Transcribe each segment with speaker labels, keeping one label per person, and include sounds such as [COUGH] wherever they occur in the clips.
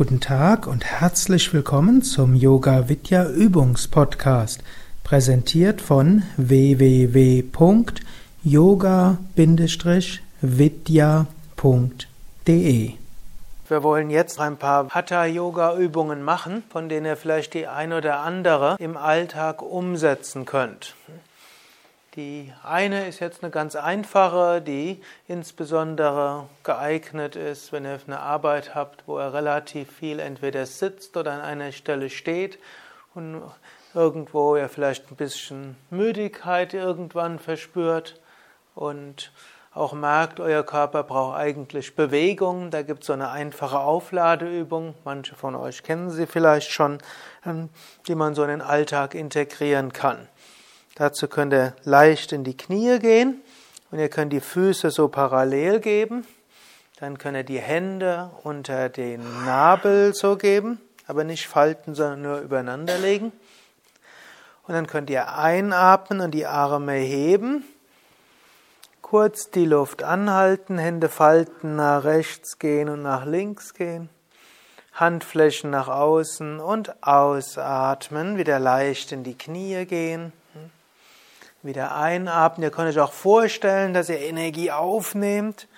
Speaker 1: Guten Tag und herzlich willkommen zum Yoga Vidya Übungspodcast, präsentiert von www.yoga-vidya.de. Wir wollen jetzt ein paar Hatha Yoga Übungen machen, von denen ihr vielleicht die ein oder andere im Alltag umsetzen könnt. Die eine ist jetzt eine ganz einfache, die insbesondere geeignet ist, wenn ihr eine Arbeit habt, wo ihr relativ viel entweder sitzt oder an einer Stelle steht und irgendwo ihr vielleicht ein bisschen Müdigkeit irgendwann verspürt und auch merkt, euer Körper braucht eigentlich Bewegung. Da gibt es so eine einfache Aufladeübung, manche von euch kennen sie vielleicht schon, ähm, die man so in den Alltag integrieren kann. Dazu könnt ihr leicht in die Knie gehen und ihr könnt die Füße so parallel geben. Dann könnt ihr die Hände unter den Nabel so geben, aber nicht falten, sondern nur übereinander legen. Und dann könnt ihr einatmen und die Arme heben. Kurz die Luft anhalten, Hände falten, nach rechts gehen und nach links gehen. Handflächen nach außen und ausatmen, wieder leicht in die Knie gehen. Wieder einatmen. Ihr könnt euch auch vorstellen, dass ihr Energie aufnehmt.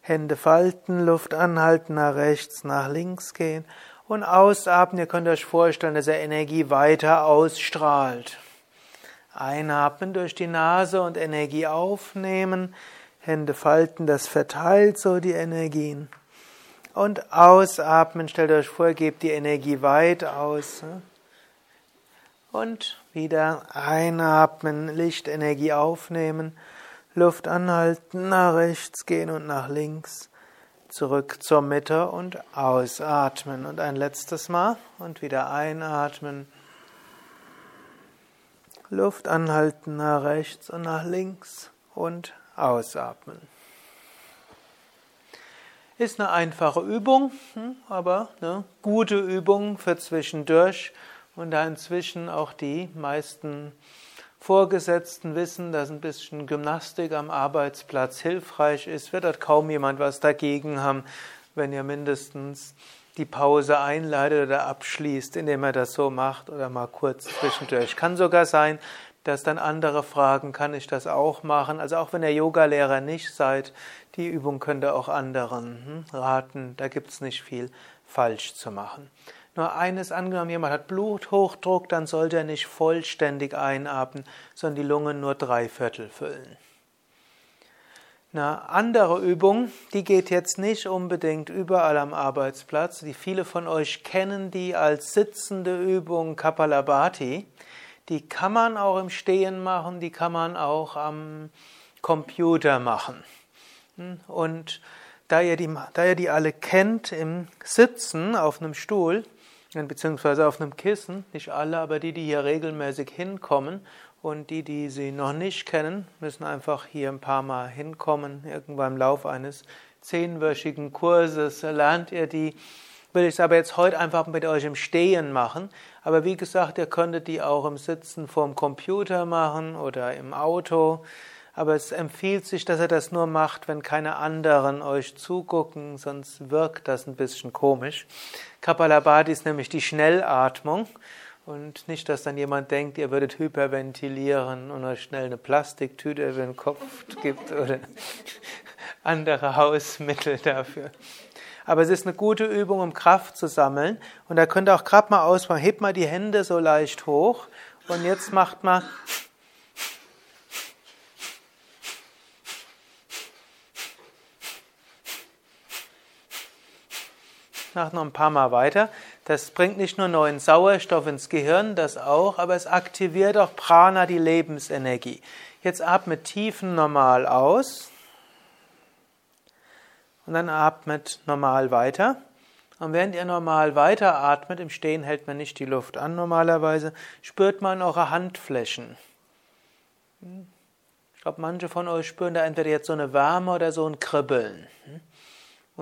Speaker 1: Hände falten, Luft anhalten, nach rechts, nach links gehen. Und ausatmen. Ihr könnt euch vorstellen, dass ihr Energie weiter ausstrahlt. Einatmen durch die Nase und Energie aufnehmen. Hände falten, das verteilt so die Energien. Und ausatmen, stellt euch vor, gebt die Energie weit aus. Und wieder einatmen, Lichtenergie aufnehmen, Luft anhalten, nach rechts gehen und nach links, zurück zur Mitte und ausatmen. Und ein letztes Mal und wieder einatmen. Luft anhalten nach rechts und nach links und ausatmen. Ist eine einfache Übung, hm, aber eine gute Übung für zwischendurch und da inzwischen auch die meisten Vorgesetzten wissen, dass ein bisschen Gymnastik am Arbeitsplatz hilfreich ist, wird dort kaum jemand was dagegen haben, wenn ihr mindestens die Pause einleitet oder abschließt, indem er das so macht oder mal kurz zwischendurch. Kann sogar sein, dass dann andere fragen, kann ich das auch machen? Also auch wenn ihr Yogalehrer nicht seid, die Übung könnt ihr auch anderen hm, raten. Da gibt es nicht viel falsch zu machen. Nur eines angenommen, jemand hat Bluthochdruck, dann sollte er nicht vollständig einatmen, sondern die Lungen nur drei Viertel füllen. Eine andere Übung, die geht jetzt nicht unbedingt überall am Arbeitsplatz. Die viele von euch kennen die als sitzende Übung Kapalabhati. Die kann man auch im Stehen machen, die kann man auch am Computer machen. Und da ihr die, da ihr die alle kennt im Sitzen auf einem Stuhl, beziehungsweise auf einem Kissen, nicht alle, aber die, die hier regelmäßig hinkommen und die, die sie noch nicht kennen, müssen einfach hier ein paar Mal hinkommen. Irgendwann im Lauf eines zehnwöchigen Kurses lernt ihr die. Will ich es aber jetzt heute einfach mit euch im Stehen machen. Aber wie gesagt, ihr könntet die auch im Sitzen vorm Computer machen oder im Auto aber es empfiehlt sich, dass er das nur macht, wenn keine anderen euch zugucken, sonst wirkt das ein bisschen komisch. Kapalabhati ist nämlich die Schnellatmung und nicht, dass dann jemand denkt, ihr würdet hyperventilieren und euch schnell eine Plastiktüte über den Kopf gibt oder [LAUGHS] andere Hausmittel dafür. Aber es ist eine gute Übung, um Kraft zu sammeln. Und da könnt ihr auch gerade mal ausmachen. Hebt mal die Hände so leicht hoch. Und jetzt macht mal nach noch ein paar Mal weiter. Das bringt nicht nur neuen Sauerstoff ins Gehirn, das auch, aber es aktiviert auch Prana, die Lebensenergie. Jetzt atmet tiefen normal aus und dann atmet normal weiter. Und während ihr normal weiter atmet, im Stehen hält man nicht die Luft an normalerweise, spürt man eure Handflächen. Ich glaube, manche von euch spüren da entweder jetzt so eine Wärme oder so ein Kribbeln.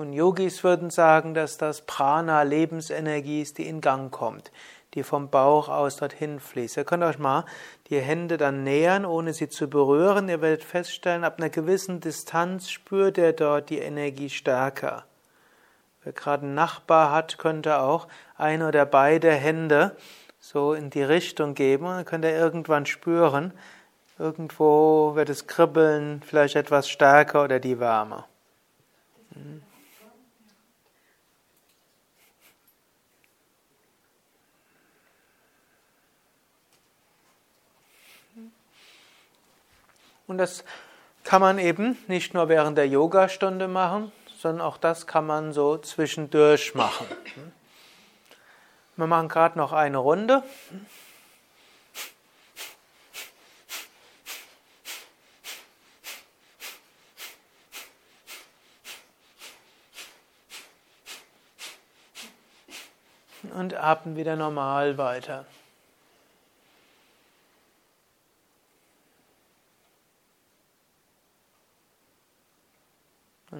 Speaker 1: Und Yogis würden sagen, dass das Prana Lebensenergie ist, die in Gang kommt, die vom Bauch aus dorthin fließt. Ihr könnt euch mal die Hände dann nähern, ohne sie zu berühren. Ihr werdet feststellen, ab einer gewissen Distanz spürt ihr dort die Energie stärker. Wer gerade einen Nachbar hat, könnte auch ein oder beide Hände so in die Richtung geben. Dann könnt ihr irgendwann spüren, irgendwo wird es kribbeln, vielleicht etwas stärker oder die Wärme. Und das kann man eben nicht nur während der Yogastunde machen, sondern auch das kann man so zwischendurch machen. Wir machen gerade noch eine Runde. Und atmen wieder normal weiter.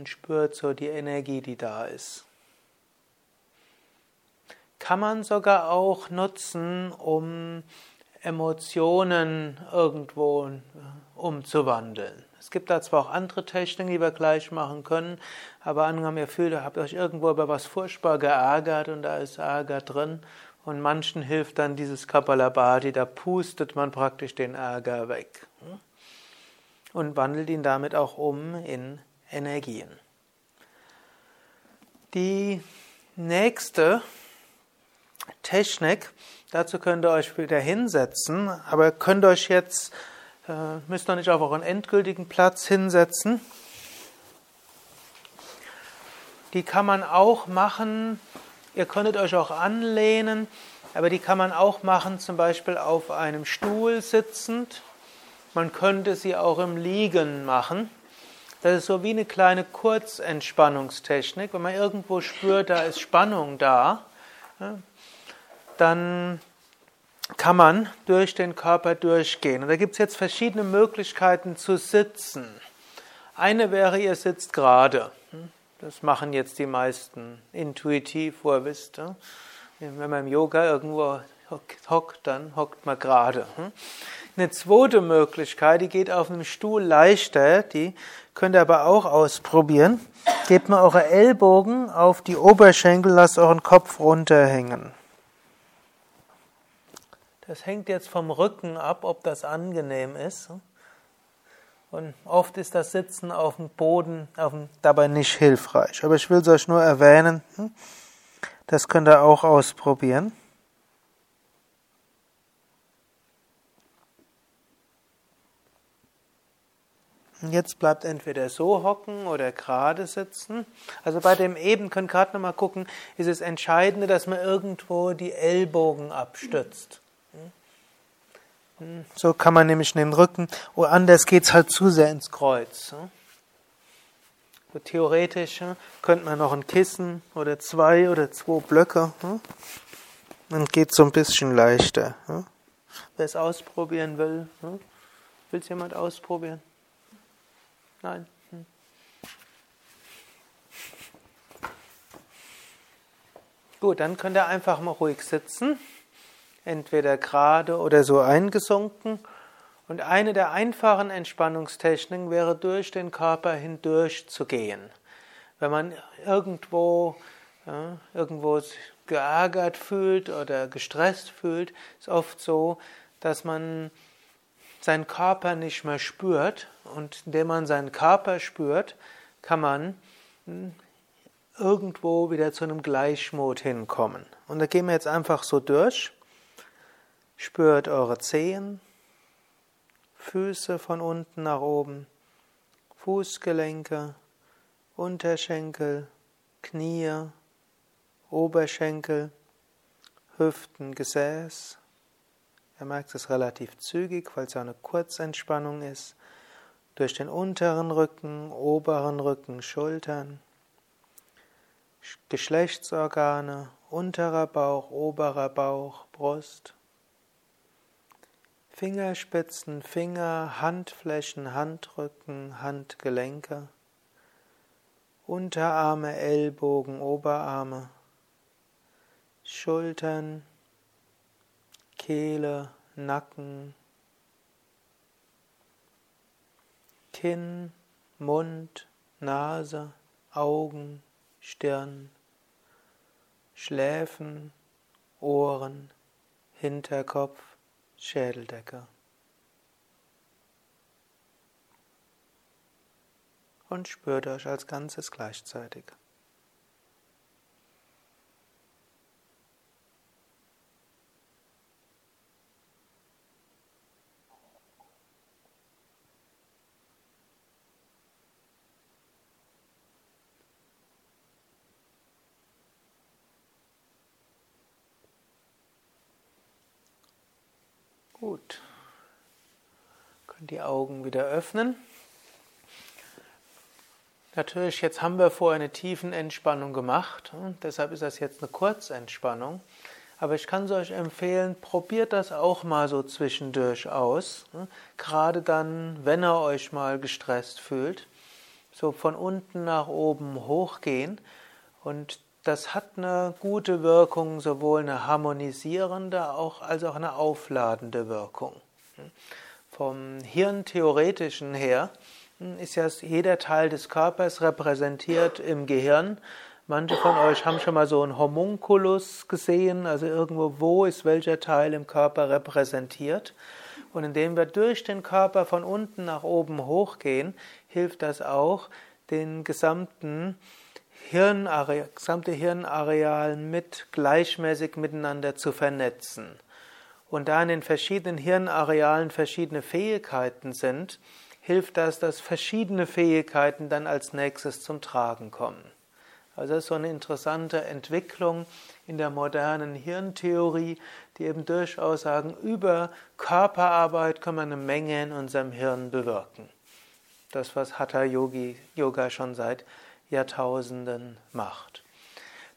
Speaker 1: Und spürt so die Energie, die da ist. Kann man sogar auch nutzen, um Emotionen irgendwo umzuwandeln. Es gibt da zwar auch andere Techniken, die wir gleich machen können, aber angenommen, ihr fühlt, ihr habt euch irgendwo über was furchtbar geärgert und da ist Ärger drin und manchen hilft dann dieses Kapalabhati, da pustet man praktisch den Ärger weg und wandelt ihn damit auch um in Energien. Die nächste Technik, dazu könnt ihr euch wieder hinsetzen, aber könnt euch jetzt, äh, müsst noch nicht auf euren endgültigen Platz hinsetzen. Die kann man auch machen, ihr könntet euch auch anlehnen, aber die kann man auch machen, zum Beispiel auf einem Stuhl sitzend. Man könnte sie auch im Liegen machen. Das ist so wie eine kleine Kurzentspannungstechnik. Wenn man irgendwo spürt, da ist Spannung da, dann kann man durch den Körper durchgehen. Und da gibt es jetzt verschiedene Möglichkeiten zu sitzen. Eine wäre, ihr sitzt gerade. Das machen jetzt die meisten intuitiv, wo ihr wisst. Wenn man im Yoga irgendwo hockt, dann hockt man gerade. Eine zweite Möglichkeit, die geht auf einem Stuhl leichter, die könnt ihr aber auch ausprobieren. Gebt mal eure Ellbogen auf die Oberschenkel, lasst euren Kopf runterhängen. Das hängt jetzt vom Rücken ab, ob das angenehm ist. Und oft ist das Sitzen auf dem Boden auf dem, dabei nicht hilfreich. Aber ich will es euch nur erwähnen. Das könnt ihr auch ausprobieren. Jetzt bleibt entweder so hocken oder gerade sitzen. Also bei dem eben könnt ihr gerade nochmal gucken, ist es entscheidend, dass man irgendwo die Ellbogen abstützt. So kann man nämlich den Rücken, oder anders geht es halt zu sehr ins Kreuz. Theoretisch könnte man noch ein Kissen oder zwei oder zwei Blöcke, dann geht es so ein bisschen leichter. Wer es ausprobieren will, will es jemand ausprobieren? Nein. Gut, dann könnt ihr einfach mal ruhig sitzen, entweder gerade oder so eingesunken. Und eine der einfachen Entspannungstechniken wäre, durch den Körper hindurch zu gehen. Wenn man irgendwo, ja, irgendwo geärgert fühlt oder gestresst fühlt, ist oft so, dass man seinen Körper nicht mehr spürt und indem man seinen Körper spürt, kann man hm, irgendwo wieder zu einem Gleichmut hinkommen. Und da gehen wir jetzt einfach so durch. Spürt eure Zehen, Füße von unten nach oben, Fußgelenke, Unterschenkel, Knie, Oberschenkel, Hüften, Gesäß, er merkt es relativ zügig, weil es ja eine Kurzentspannung ist. Durch den unteren Rücken, oberen Rücken, Schultern, Geschlechtsorgane, unterer Bauch, oberer Bauch, Brust. Fingerspitzen, Finger, Handflächen, Handrücken, Handgelenke, Unterarme, Ellbogen, Oberarme, Schultern, Kehle, Nacken, Kinn, Mund, Nase, Augen, Stirn, Schläfen, Ohren, Hinterkopf, Schädeldecke. Und spürt euch als Ganzes gleichzeitig. Gut. Könnt die Augen wieder öffnen. Natürlich, jetzt haben wir vorher eine tiefen Entspannung gemacht deshalb ist das jetzt eine Kurzentspannung. Aber ich kann es euch empfehlen, probiert das auch mal so zwischendurch aus. Gerade dann, wenn ihr euch mal gestresst fühlt. So von unten nach oben hochgehen und das hat eine gute Wirkung, sowohl eine harmonisierende als auch eine aufladende Wirkung. Vom Hirntheoretischen her ist ja jeder Teil des Körpers repräsentiert im Gehirn. Manche von euch haben schon mal so einen Homunculus gesehen, also irgendwo, wo ist welcher Teil im Körper repräsentiert. Und indem wir durch den Körper von unten nach oben hochgehen, hilft das auch, den gesamten Hirnareal, gesamte Hirnareal mit gleichmäßig miteinander zu vernetzen. Und da in den verschiedenen Hirnarealen verschiedene Fähigkeiten sind, hilft das, dass verschiedene Fähigkeiten dann als nächstes zum Tragen kommen. Also das ist so eine interessante Entwicklung in der modernen Hirntheorie, die eben durchaus sagen, über Körperarbeit kann man eine Menge in unserem Hirn bewirken. Das, was Hatha Yogi, Yoga schon seit Jahrtausenden macht.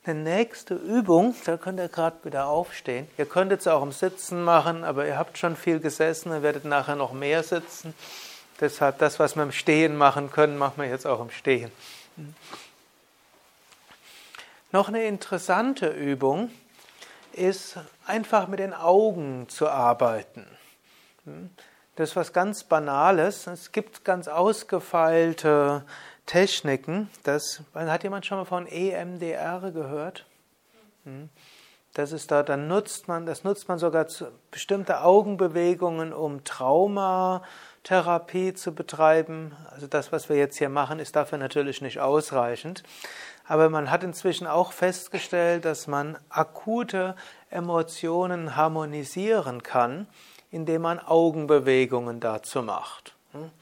Speaker 1: Die nächste Übung, da könnt ihr gerade wieder aufstehen. Ihr könntet es auch im Sitzen machen, aber ihr habt schon viel gesessen und werdet nachher noch mehr sitzen. Deshalb das, was wir im Stehen machen können, machen wir jetzt auch im Stehen. Noch eine interessante Übung ist einfach mit den Augen zu arbeiten. Das ist was ganz Banales. Es gibt ganz ausgefeilte Techniken. Das, hat jemand schon mal von EMDR gehört? Hm. Das ist da, dann nutzt man, das nutzt man sogar zu bestimmte Augenbewegungen, um Traumatherapie zu betreiben. Also das, was wir jetzt hier machen, ist dafür natürlich nicht ausreichend. Aber man hat inzwischen auch festgestellt, dass man akute Emotionen harmonisieren kann, indem man Augenbewegungen dazu macht. Hm.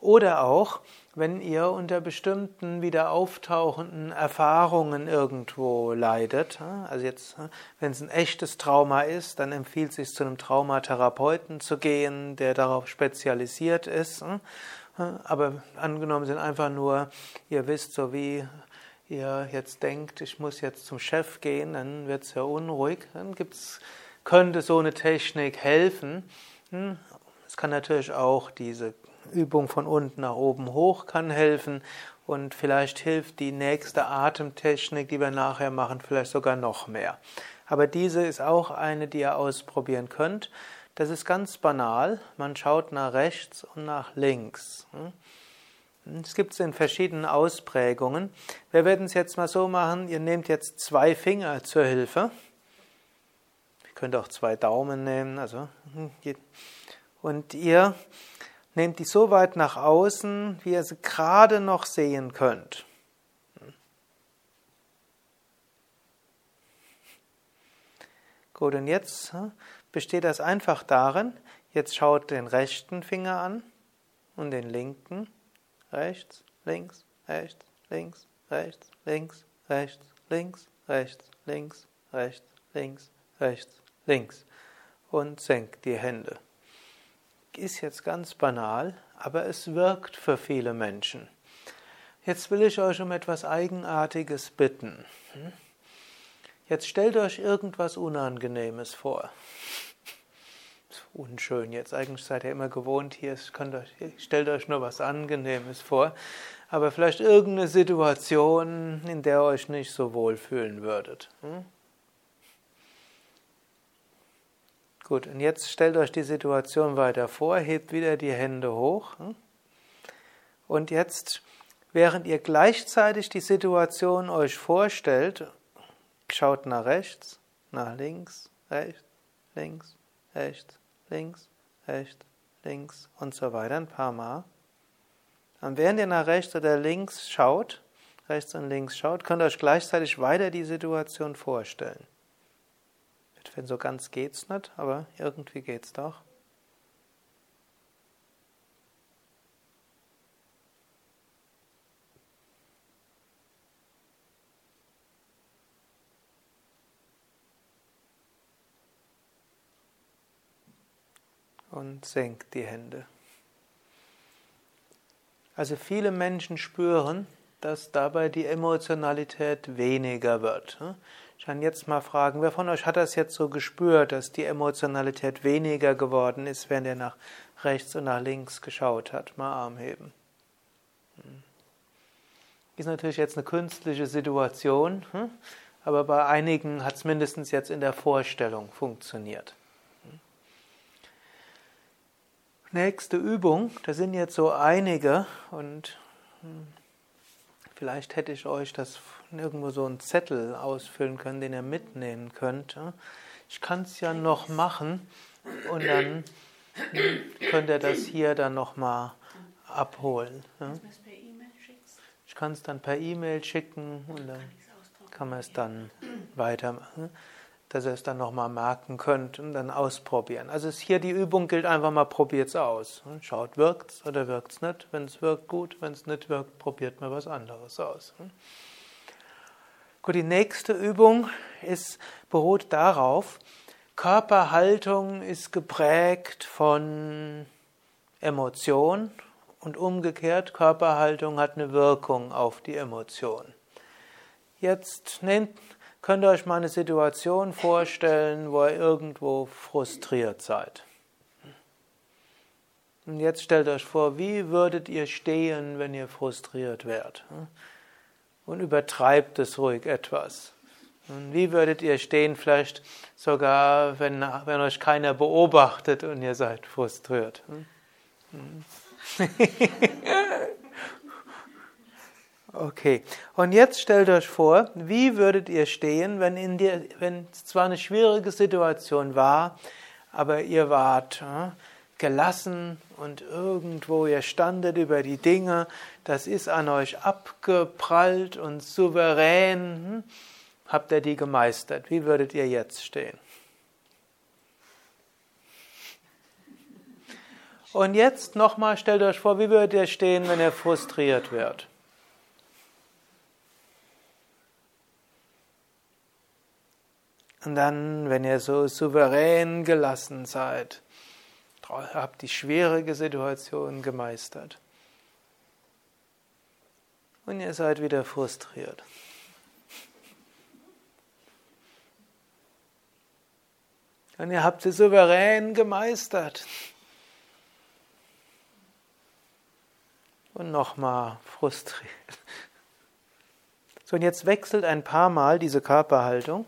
Speaker 1: Oder auch, wenn ihr unter bestimmten wieder auftauchenden Erfahrungen irgendwo leidet, also jetzt, wenn es ein echtes Trauma ist, dann empfiehlt es sich zu einem Traumatherapeuten zu gehen, der darauf spezialisiert ist. Aber angenommen sind einfach nur, ihr wisst, so wie ihr jetzt denkt, ich muss jetzt zum Chef gehen, dann wird es ja unruhig, dann gibt's, könnte so eine Technik helfen. Hm, es kann natürlich auch diese Übung von unten nach oben hoch kann helfen und vielleicht hilft die nächste Atemtechnik, die wir nachher machen, vielleicht sogar noch mehr. Aber diese ist auch eine, die ihr ausprobieren könnt. Das ist ganz banal. Man schaut nach rechts und nach links. Es gibt es in verschiedenen Ausprägungen. Wir werden es jetzt mal so machen, ihr nehmt jetzt zwei Finger zur Hilfe. Ihr könnt auch zwei Daumen nehmen. Also, und ihr Nehmt die so weit nach außen, wie ihr sie gerade noch sehen könnt. Gut, und jetzt hm, besteht das einfach darin, jetzt schaut den rechten Finger an und den linken. Rechts, links, rechts, links, rechts, links, rechts, links, rechts, links, rechts, links, rechts, links. Und senkt die Hände ist jetzt ganz banal, aber es wirkt für viele Menschen. Jetzt will ich euch um etwas Eigenartiges bitten. Hm? Jetzt stellt euch irgendwas Unangenehmes vor. Unschön jetzt, eigentlich seid ihr immer gewohnt hier, euch, stellt euch nur was Angenehmes vor, aber vielleicht irgendeine Situation, in der ihr euch nicht so wohl fühlen würdet. Hm? Gut, und jetzt stellt euch die Situation weiter vor, hebt wieder die Hände hoch. Hm? Und jetzt, während ihr gleichzeitig die Situation euch vorstellt, schaut nach rechts, nach links, rechts, links, rechts, links, rechts, links und so weiter ein paar Mal. Und während ihr nach rechts oder links schaut, rechts und links schaut, könnt ihr euch gleichzeitig weiter die Situation vorstellen. Wenn so ganz geht's nicht, aber irgendwie geht's doch. und senkt die Hände. Also viele Menschen spüren, dass dabei die Emotionalität weniger wird. Ich kann jetzt mal fragen, wer von euch hat das jetzt so gespürt, dass die Emotionalität weniger geworden ist, wenn er nach rechts und nach links geschaut hat? Mal Arm heben. Hm. Ist natürlich jetzt eine künstliche Situation, hm? aber bei einigen hat es mindestens jetzt in der Vorstellung funktioniert. Nächste Übung, da sind jetzt so einige und hm, vielleicht hätte ich euch das irgendwo so einen Zettel ausfüllen können, den ihr mitnehmen könnt. Ich kann es ja noch machen und dann könnt ihr das hier dann nochmal abholen. Ich kann es dann per E-Mail schicken und dann kann man es dann weitermachen dass ihr es dann nochmal merken könnt und dann ausprobieren. Also ist hier die Übung gilt einfach mal, probiert es aus. Schaut, wirkt es oder wirkt es nicht. Wenn es wirkt, gut. Wenn es nicht wirkt, probiert mal was anderes aus. Gut, die nächste Übung ist, beruht darauf, Körperhaltung ist geprägt von Emotion und umgekehrt, Körperhaltung hat eine Wirkung auf die Emotion. Jetzt nehmt Könnt ihr euch mal eine Situation vorstellen, wo ihr irgendwo frustriert seid? Und jetzt stellt euch vor, wie würdet ihr stehen, wenn ihr frustriert wärt? Und übertreibt es ruhig etwas. Und wie würdet ihr stehen, vielleicht sogar, wenn, wenn euch keiner beobachtet und ihr seid frustriert? [LAUGHS] Okay, und jetzt stellt euch vor, wie würdet ihr stehen, wenn, in dir, wenn es zwar eine schwierige Situation war, aber ihr wart äh, gelassen und irgendwo ihr standet über die Dinge, das ist an euch abgeprallt und souverän, hm, habt ihr die gemeistert. Wie würdet ihr jetzt stehen? Und jetzt nochmal stellt euch vor, wie würdet ihr stehen, wenn ihr frustriert werdet? Und dann, wenn ihr so souverän gelassen seid, habt die schwierige Situation gemeistert. Und ihr seid wieder frustriert. Und ihr habt sie souverän gemeistert. Und nochmal frustriert. So, und jetzt wechselt ein paar Mal diese Körperhaltung.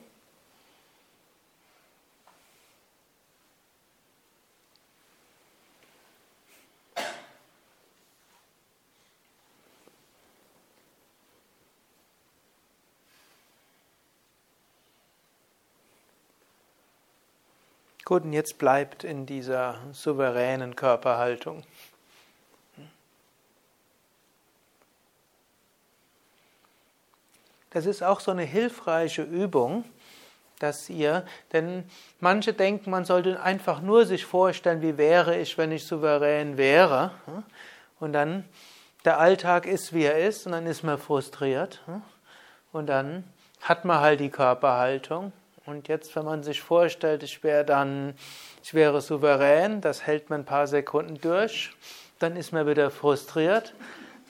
Speaker 1: Gut, und jetzt bleibt in dieser souveränen Körperhaltung. Das ist auch so eine hilfreiche Übung, dass ihr, denn manche denken, man sollte einfach nur sich vorstellen, wie wäre ich, wenn ich souverän wäre. Und dann, der Alltag ist, wie er ist, und dann ist man frustriert. Und dann hat man halt die Körperhaltung und jetzt, wenn man sich vorstellt, ich wäre dann, ich wäre souverän, das hält man ein paar Sekunden durch, dann ist man wieder frustriert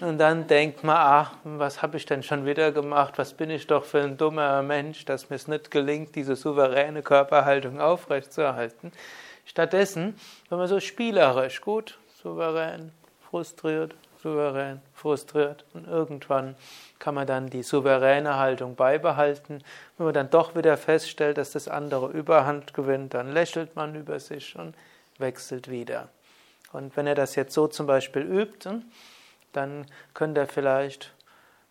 Speaker 1: und dann denkt man, ach, was habe ich denn schon wieder gemacht? Was bin ich doch für ein dummer Mensch, dass mir es nicht gelingt, diese souveräne Körperhaltung aufrechtzuerhalten. Stattdessen, wenn man so spielerisch, gut, souverän, frustriert, souverän, frustriert und irgendwann kann man dann die souveräne Haltung beibehalten. Wenn man dann doch wieder feststellt, dass das andere Überhand gewinnt, dann lächelt man über sich und wechselt wieder. Und wenn er das jetzt so zum Beispiel übt, dann könnt ihr vielleicht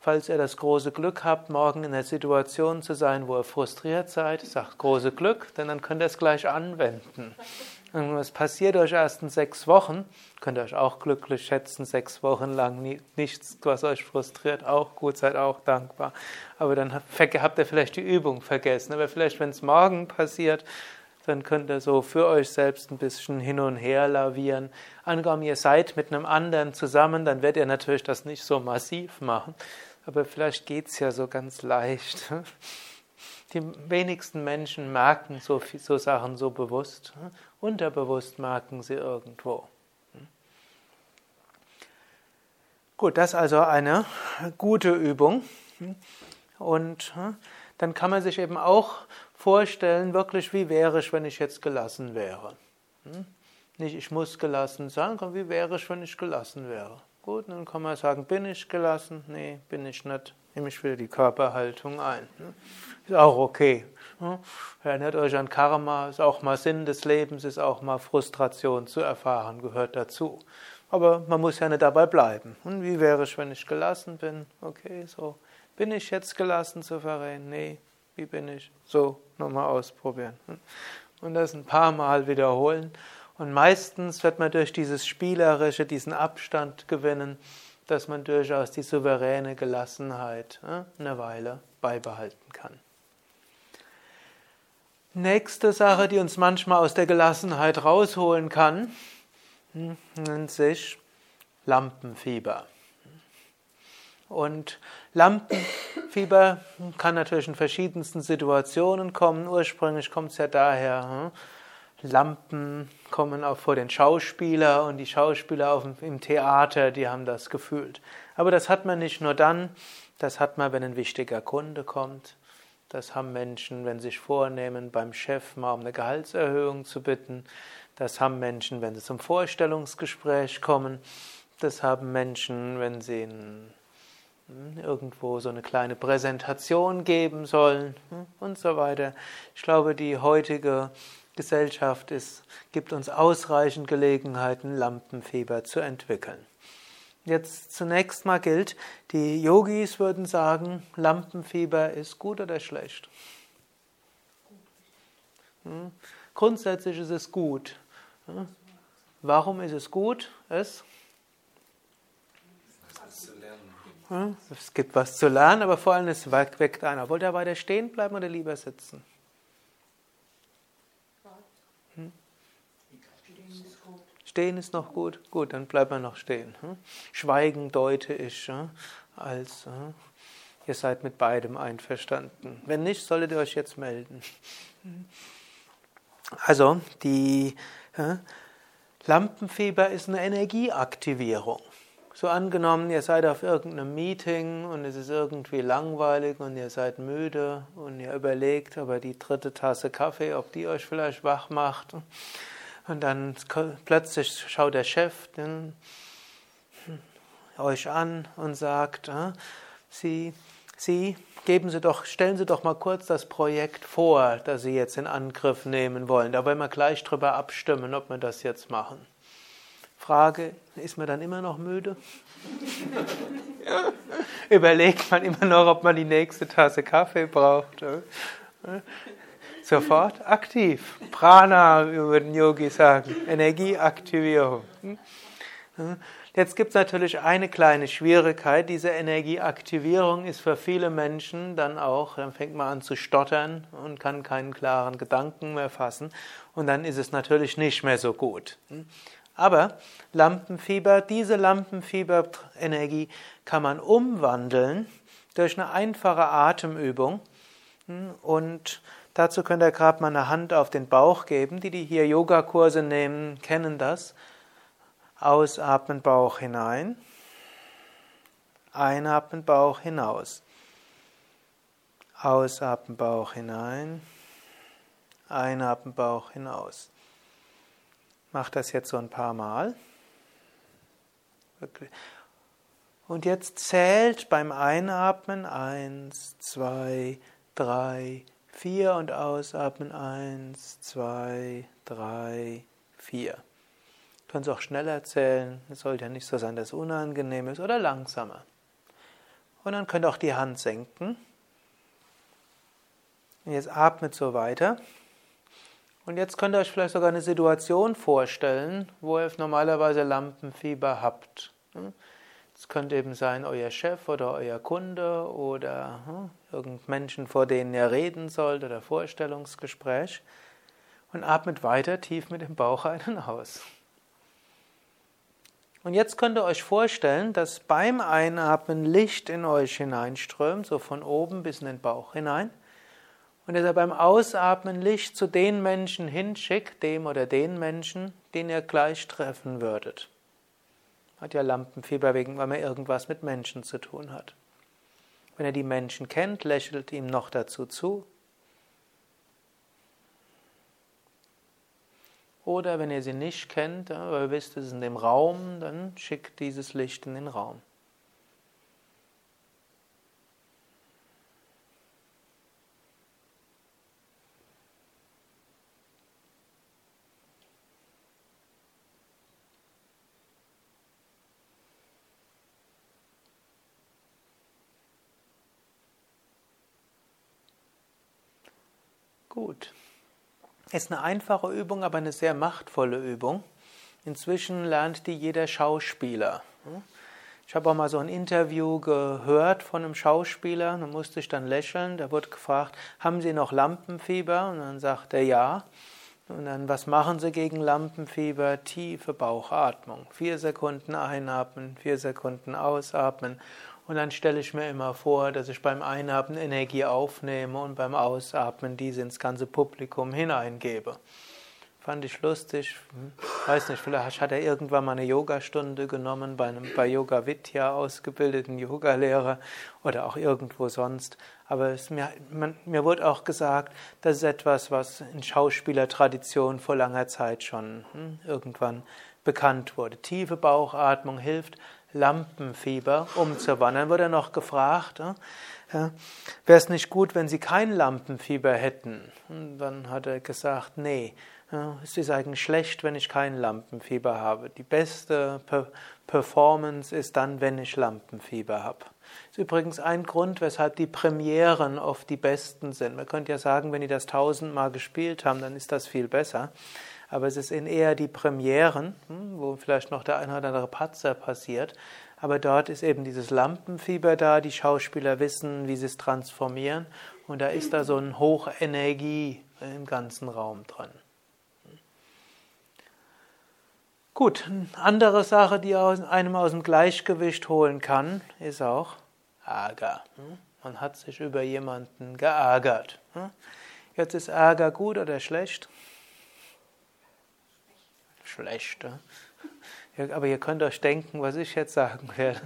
Speaker 1: falls ihr das große Glück habt, morgen in der Situation zu sein, wo ihr frustriert seid, sagt große Glück, denn dann könnt ihr es gleich anwenden. Und was passiert euch erst in sechs Wochen, könnt ihr euch auch glücklich schätzen, sechs Wochen lang nichts, was euch frustriert, auch gut, seid auch dankbar. Aber dann habt ihr vielleicht die Übung vergessen. Aber vielleicht, wenn es morgen passiert, dann könnt ihr so für euch selbst ein bisschen hin und her lavieren. Angenommen, ihr seid mit einem anderen zusammen, dann werdet ihr natürlich das nicht so massiv machen. Aber vielleicht geht es ja so ganz leicht. [LAUGHS] Die wenigsten Menschen merken so, so Sachen so bewusst. Unterbewusst merken sie irgendwo. Gut, das ist also eine gute Übung. Und dann kann man sich eben auch vorstellen, wirklich, wie wäre ich, wenn ich jetzt gelassen wäre. Nicht, ich muss gelassen sein, sondern wie wäre ich, wenn ich gelassen wäre. Gut, dann kann man sagen, bin ich gelassen? Nee, bin ich nicht. Nehme ich wieder die Körperhaltung ein. Ist auch okay. Erinnert euch an Karma, ist auch mal Sinn des Lebens, ist auch mal Frustration zu erfahren, gehört dazu. Aber man muss ja nicht dabei bleiben. Und wie wäre es, wenn ich gelassen bin? Okay, so. Bin ich jetzt gelassen, souverän? Nee. Wie bin ich? So, nochmal ausprobieren. Und das ein paar Mal wiederholen. Und meistens wird man durch dieses Spielerische diesen Abstand gewinnen dass man durchaus die souveräne Gelassenheit eine Weile beibehalten kann. Nächste Sache, die uns manchmal aus der Gelassenheit rausholen kann, hm, nennt sich Lampenfieber. Und Lampenfieber kann natürlich in verschiedensten Situationen kommen. Ursprünglich kommt es ja daher, hm, Lampen kommen auch vor den Schauspieler und die Schauspieler auf, im Theater, die haben das gefühlt. Aber das hat man nicht nur dann, das hat man, wenn ein wichtiger Kunde kommt. Das haben Menschen, wenn sie sich vornehmen, beim Chef mal um eine Gehaltserhöhung zu bitten. Das haben Menschen, wenn sie zum Vorstellungsgespräch kommen. Das haben Menschen, wenn sie in, hm, irgendwo so eine kleine Präsentation geben sollen hm, und so weiter. Ich glaube, die heutige Gesellschaft ist, gibt uns ausreichend Gelegenheiten, Lampenfieber zu entwickeln. Jetzt zunächst mal gilt, die Yogis würden sagen, Lampenfieber ist gut oder schlecht? Hm? Grundsätzlich ist es gut. Hm? Warum ist es gut? Es hm? Es gibt was zu lernen, aber vor allem es weckt einer. Wollt ihr weiter stehen bleiben oder lieber sitzen? Stehen ist noch gut? Gut, dann bleibt man noch stehen. Hm? Schweigen deute ich als hm? ihr seid mit beidem einverstanden. Wenn nicht, solltet ihr euch jetzt melden. Also, die Lampenfieber ist eine Energieaktivierung. So angenommen, ihr seid auf irgendeinem Meeting und es ist irgendwie langweilig und ihr seid müde und ihr überlegt, aber die dritte Tasse Kaffee, ob die euch vielleicht wach macht. Und dann plötzlich schaut der Chef den, euch an und sagt, äh, Sie, Sie geben Sie doch, stellen Sie doch mal kurz das Projekt vor, das Sie jetzt in Angriff nehmen wollen. Da wollen wir gleich drüber abstimmen, ob wir das jetzt machen. Frage, ist man dann immer noch müde? [LAUGHS] Überlegt man immer noch, ob man die nächste Tasse Kaffee braucht. Sofort aktiv. Prana, würden Yogi sagen. Energieaktivierung. Hm? Jetzt gibt es natürlich eine kleine Schwierigkeit. Diese Energieaktivierung ist für viele Menschen dann auch, dann fängt man an zu stottern und kann keinen klaren Gedanken mehr fassen. Und dann ist es natürlich nicht mehr so gut. Hm? Aber Lampenfieber, diese Lampenfieberenergie kann man umwandeln durch eine einfache Atemübung. Hm? Und Dazu könnt ihr gerade mal eine Hand auf den Bauch geben. Die, die hier Yogakurse nehmen, kennen das. Ausatmen, Bauch hinein. Einatmen, Bauch hinaus. Ausatmen, Bauch hinein. Einatmen, Bauch hinaus. Macht das jetzt so ein paar Mal. Und jetzt zählt beim Einatmen eins, zwei, drei, vier und ausatmen. Eins, zwei, drei, vier. Du kannst auch schneller zählen. Es sollte ja nicht so sein, dass es unangenehm ist oder langsamer. Und dann könnt ihr auch die Hand senken. Und jetzt atmet so weiter. Und jetzt könnt ihr euch vielleicht sogar eine Situation vorstellen, wo ihr normalerweise Lampenfieber habt. Es könnte eben sein, euer Chef oder euer Kunde oder irgendein Menschen, vor denen ihr reden sollt oder Vorstellungsgespräch. Und atmet weiter tief mit dem Bauch ein aus. Und jetzt könnt ihr euch vorstellen, dass beim Einatmen Licht in euch hineinströmt, so von oben bis in den Bauch hinein. Und dass er beim Ausatmen Licht zu den Menschen hinschickt, dem oder den Menschen, den ihr gleich treffen würdet. Hat ja Lampenfieber wegen, weil man irgendwas mit Menschen zu tun hat. Wenn er die Menschen kennt, lächelt ihm noch dazu zu. Oder wenn ihr sie nicht kennt, aber ihr wisst, es ist in dem Raum, dann schickt dieses Licht in den Raum. Gut. Ist eine einfache Übung, aber eine sehr machtvolle Übung. Inzwischen lernt die jeder Schauspieler. Ich habe auch mal so ein Interview gehört von einem Schauspieler, da musste ich dann lächeln. Da wurde gefragt, haben Sie noch Lampenfieber? Und dann sagt er ja. Und dann, was machen Sie gegen Lampenfieber? Tiefe Bauchatmung. Vier Sekunden einatmen, vier Sekunden ausatmen. Und dann stelle ich mir immer vor, dass ich beim Einatmen Energie aufnehme und beim Ausatmen diese ins ganze Publikum hineingebe. Fand ich lustig. Hm, weiß nicht, vielleicht hat er irgendwann mal eine Yogastunde genommen bei einem bei Yoga Vidya ausgebildeten Yogalehrer oder auch irgendwo sonst. Aber es, mir, man, mir wurde auch gesagt, das ist etwas, was in Schauspielertradition vor langer Zeit schon hm, irgendwann bekannt wurde. Tiefe Bauchatmung hilft, Lampenfieber umzuwandeln. Wurde er noch gefragt, ja, wäre es nicht gut, wenn Sie kein Lampenfieber hätten? Und dann hat er gesagt, nee, ja, es ist eigentlich schlecht, wenn ich kein Lampenfieber habe. Die beste per Performance ist dann, wenn ich Lampenfieber habe. Das ist übrigens ein Grund, weshalb die Premieren oft die besten sind. Man könnte ja sagen, wenn die das tausendmal gespielt haben, dann ist das viel besser aber es ist in eher die Premieren, hm, wo vielleicht noch der eine oder andere Patzer passiert. Aber dort ist eben dieses Lampenfieber da, die Schauspieler wissen, wie sie es transformieren und da ist da so eine Hochenergie im ganzen Raum drin. Gut, eine andere Sache, die einem aus dem Gleichgewicht holen kann, ist auch Ärger. Hm. Man hat sich über jemanden geärgert. Hm. Jetzt ist Ärger gut oder schlecht? Schlecht. Aber ihr könnt euch denken, was ich jetzt sagen werde.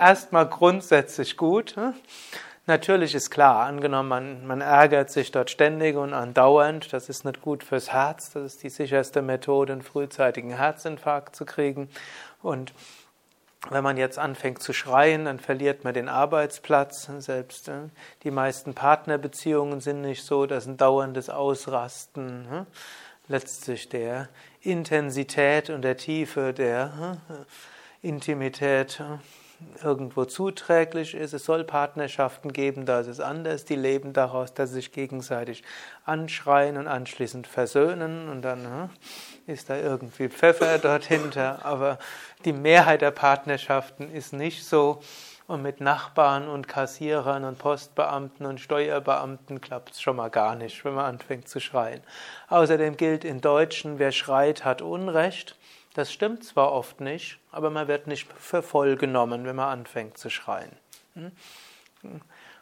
Speaker 1: Erstmal grundsätzlich gut. Natürlich ist klar, angenommen, man, man ärgert sich dort ständig und andauernd, das ist nicht gut fürs Herz, das ist die sicherste Methode, einen frühzeitigen Herzinfarkt zu kriegen. Und wenn man jetzt anfängt zu schreien, dann verliert man den Arbeitsplatz. Selbst die meisten Partnerbeziehungen sind nicht so, dass ein dauerndes Ausrasten letztlich der Intensität und der Tiefe der äh, Intimität äh, irgendwo zuträglich ist. Es soll Partnerschaften geben, da ist es anders. Die leben daraus, dass sie sich gegenseitig anschreien und anschließend versöhnen und dann ist da irgendwie Pfeffer dort hinter. Aber die Mehrheit der Partnerschaften ist nicht so. Und mit Nachbarn und Kassierern und Postbeamten und Steuerbeamten klappt es schon mal gar nicht, wenn man anfängt zu schreien. Außerdem gilt in Deutschen, wer schreit, hat Unrecht. Das stimmt zwar oft nicht, aber man wird nicht für voll genommen, wenn man anfängt zu schreien. Hm?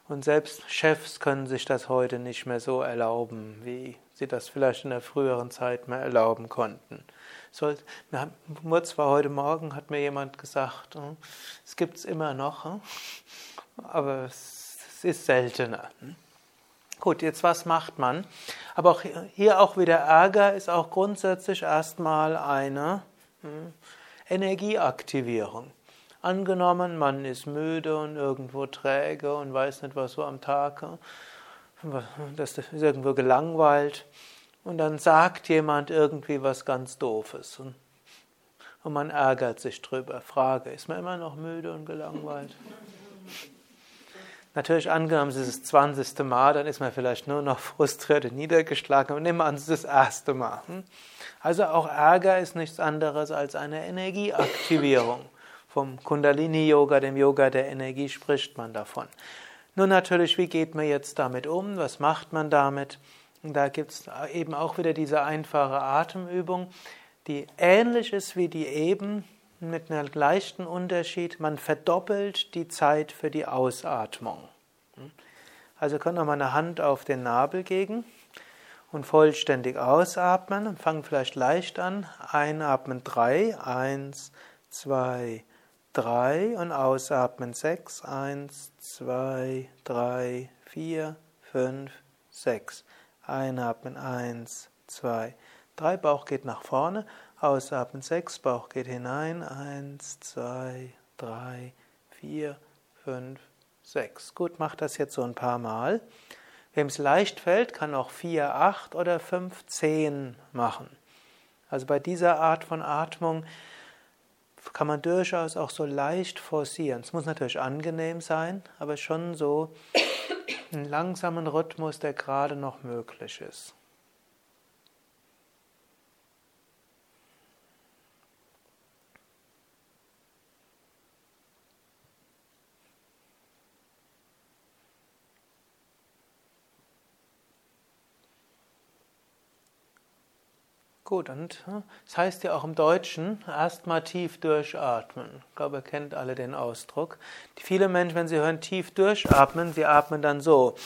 Speaker 1: Und selbst Chefs können sich das heute nicht mehr so erlauben, wie sie das vielleicht in der früheren Zeit mehr erlauben konnten. So, nur zwar heute Morgen hat mir jemand gesagt, hm, es gibt es immer noch, hm, aber es ist seltener. Hm. Gut, jetzt was macht man? Aber auch hier auch wieder Ärger ist auch grundsätzlich erstmal eine Energieaktivierung. Angenommen, man ist müde und irgendwo träge und weiß nicht, was so am Tag, das ist irgendwo gelangweilt und dann sagt jemand irgendwie was ganz Doofes. Und, und man ärgert sich drüber. Frage, ist man immer noch müde und gelangweilt? Natürlich angenommen, es ist das 20. Mal, dann ist man vielleicht nur noch frustriert und niedergeschlagen. Und nehmen wir an, es ist das erste Mal. Hm? Also auch Ärger ist nichts anderes als eine Energieaktivierung. Vom Kundalini-Yoga, dem Yoga der Energie, spricht man davon. Nun natürlich, wie geht man jetzt damit um? Was macht man damit? Und da gibt es eben auch wieder diese einfache Atemübung die ähnlich ist wie die eben, mit einem leichten Unterschied. Man verdoppelt die Zeit für die Ausatmung. Also können wir mal eine Hand auf den Nabel geben und vollständig ausatmen und fangen vielleicht leicht an. Einatmen drei, eins, zwei, drei und ausatmen sechs, eins, zwei, drei, vier, fünf, sechs. Einatmen eins, zwei, Drei, Bauch geht nach vorne. Ausatmen, sechs, Bauch geht hinein. Eins, zwei, drei, vier, fünf, sechs. Gut, macht das jetzt so ein paar Mal. Wem es leicht fällt, kann auch vier, acht oder fünf, zehn machen. Also bei dieser Art von Atmung kann man durchaus auch so leicht forcieren. Es muss natürlich angenehm sein, aber schon so einen langsamen Rhythmus, der gerade noch möglich ist. Gut, und es heißt ja auch im Deutschen, erstmal tief durchatmen. Ich glaube, ihr kennt alle den Ausdruck. Viele Menschen, wenn sie hören tief durchatmen, sie atmen dann so.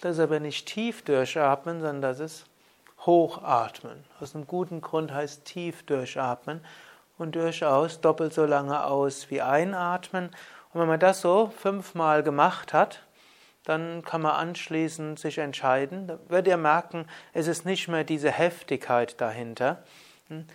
Speaker 1: Das ist aber nicht tief durchatmen, sondern das ist hochatmen. Aus einem guten Grund heißt tief durchatmen und durchaus doppelt so lange aus wie einatmen. Und wenn man das so fünfmal gemacht hat, dann kann man anschließend sich entscheiden. Da werdet ihr merken, es ist nicht mehr diese Heftigkeit dahinter. Hm?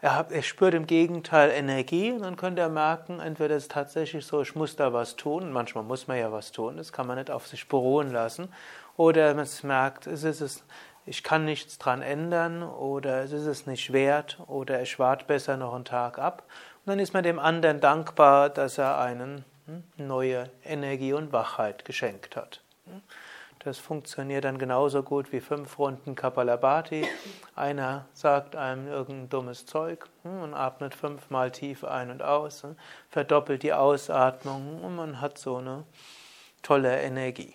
Speaker 1: Er, spürt im Gegenteil Energie und dann könnt ihr merken, entweder ist es tatsächlich so, ich muss da was tun, manchmal muss man ja was tun, das kann man nicht auf sich beruhen lassen, oder man merkt, es ist es, ich kann nichts dran ändern, oder es ist es nicht wert, oder ich warte besser noch einen Tag ab. Und dann ist man dem anderen dankbar, dass er einen neue Energie und Wachheit geschenkt hat. Hm, das funktioniert dann genauso gut wie fünf Runden Kapalabhati. Einer sagt einem irgendein dummes Zeug hm, und atmet fünfmal tief ein und aus, verdoppelt die Ausatmung und man hat so eine tolle Energie.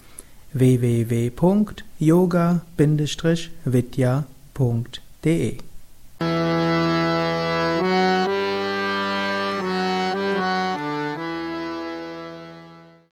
Speaker 2: www.yoga-vidya.de